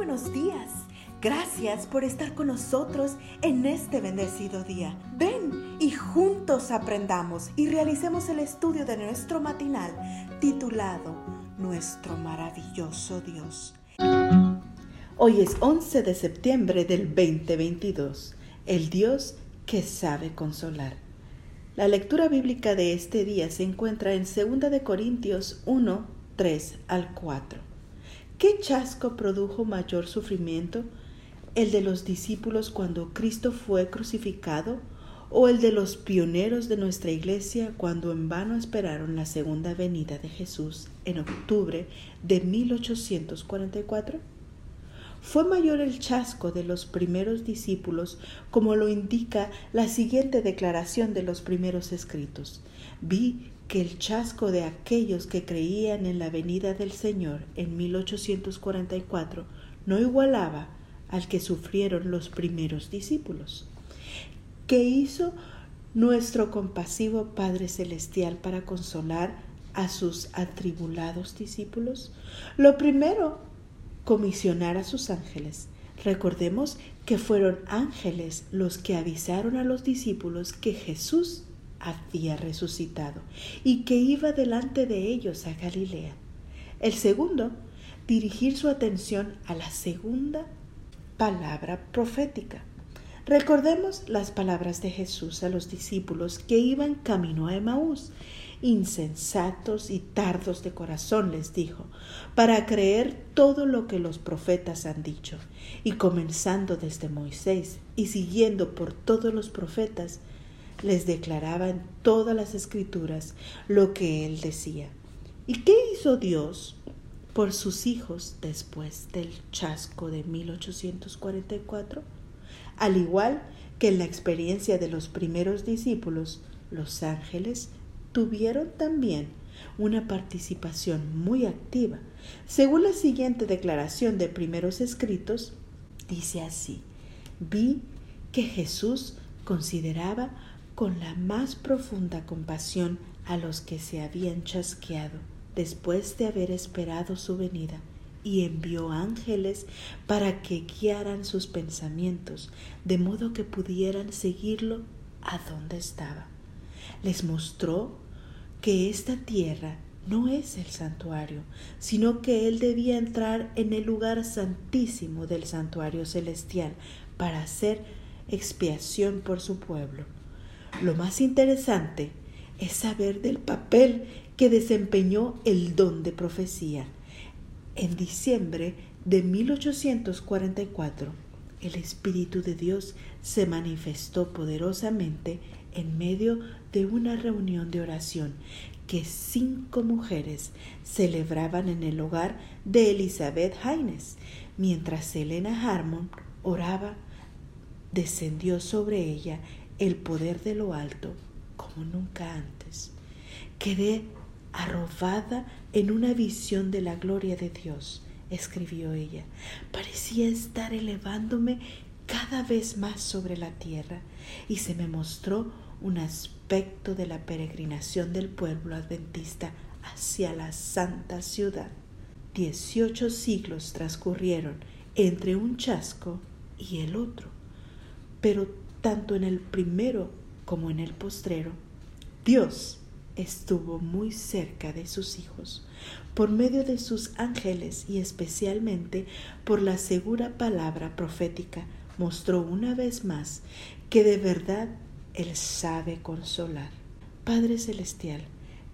buenos días. Gracias por estar con nosotros en este bendecido día. Ven y juntos aprendamos y realicemos el estudio de nuestro matinal titulado Nuestro maravilloso Dios. Hoy es 11 de septiembre del 2022. El Dios que sabe consolar. La lectura bíblica de este día se encuentra en 2 de Corintios 1, 3 al 4. ¿Qué chasco produjo mayor sufrimiento? ¿El de los discípulos cuando Cristo fue crucificado? ¿O el de los pioneros de nuestra iglesia cuando en vano esperaron la segunda venida de Jesús en octubre de 1844? Fue mayor el chasco de los primeros discípulos, como lo indica la siguiente declaración de los primeros escritos. Vi que el chasco de aquellos que creían en la venida del Señor en 1844 no igualaba al que sufrieron los primeros discípulos. ¿Qué hizo nuestro compasivo Padre Celestial para consolar a sus atribulados discípulos? Lo primero, comisionar a sus ángeles. Recordemos que fueron ángeles los que avisaron a los discípulos que Jesús había resucitado y que iba delante de ellos a Galilea. El segundo, dirigir su atención a la segunda palabra profética. Recordemos las palabras de Jesús a los discípulos que iban camino a Emaús. Insensatos y tardos de corazón les dijo, para creer todo lo que los profetas han dicho. Y comenzando desde Moisés y siguiendo por todos los profetas, les declaraba en todas las escrituras lo que él decía. ¿Y qué hizo Dios por sus hijos después del chasco de 1844? Al igual que en la experiencia de los primeros discípulos, los ángeles tuvieron también una participación muy activa. Según la siguiente declaración de primeros escritos, dice así, vi que Jesús consideraba con la más profunda compasión a los que se habían chasqueado después de haber esperado su venida y envió ángeles para que guiaran sus pensamientos, de modo que pudieran seguirlo a donde estaba. Les mostró que esta tierra no es el santuario, sino que él debía entrar en el lugar santísimo del santuario celestial para hacer expiación por su pueblo. Lo más interesante es saber del papel que desempeñó el don de profecía. En diciembre de 1844, el Espíritu de Dios se manifestó poderosamente en medio de una reunión de oración que cinco mujeres celebraban en el hogar de Elizabeth Haynes. Mientras Elena Harmon oraba, descendió sobre ella el poder de lo alto como nunca antes. Quedé arrobada en una visión de la gloria de Dios, escribió ella. Parecía estar elevándome cada vez más sobre la tierra y se me mostró un aspecto de la peregrinación del pueblo adventista hacia la santa ciudad. Dieciocho siglos transcurrieron entre un chasco y el otro, pero tanto en el primero como en el postrero, Dios estuvo muy cerca de sus hijos, por medio de sus ángeles y especialmente por la segura palabra profética, mostró una vez más que de verdad Él sabe consolar. Padre Celestial,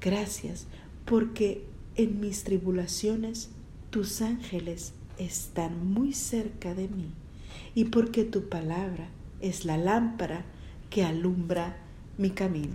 gracias porque en mis tribulaciones tus ángeles están muy cerca de mí y porque tu palabra es la lámpara que alumbra mi camino.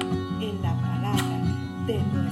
en la palabra de nuestro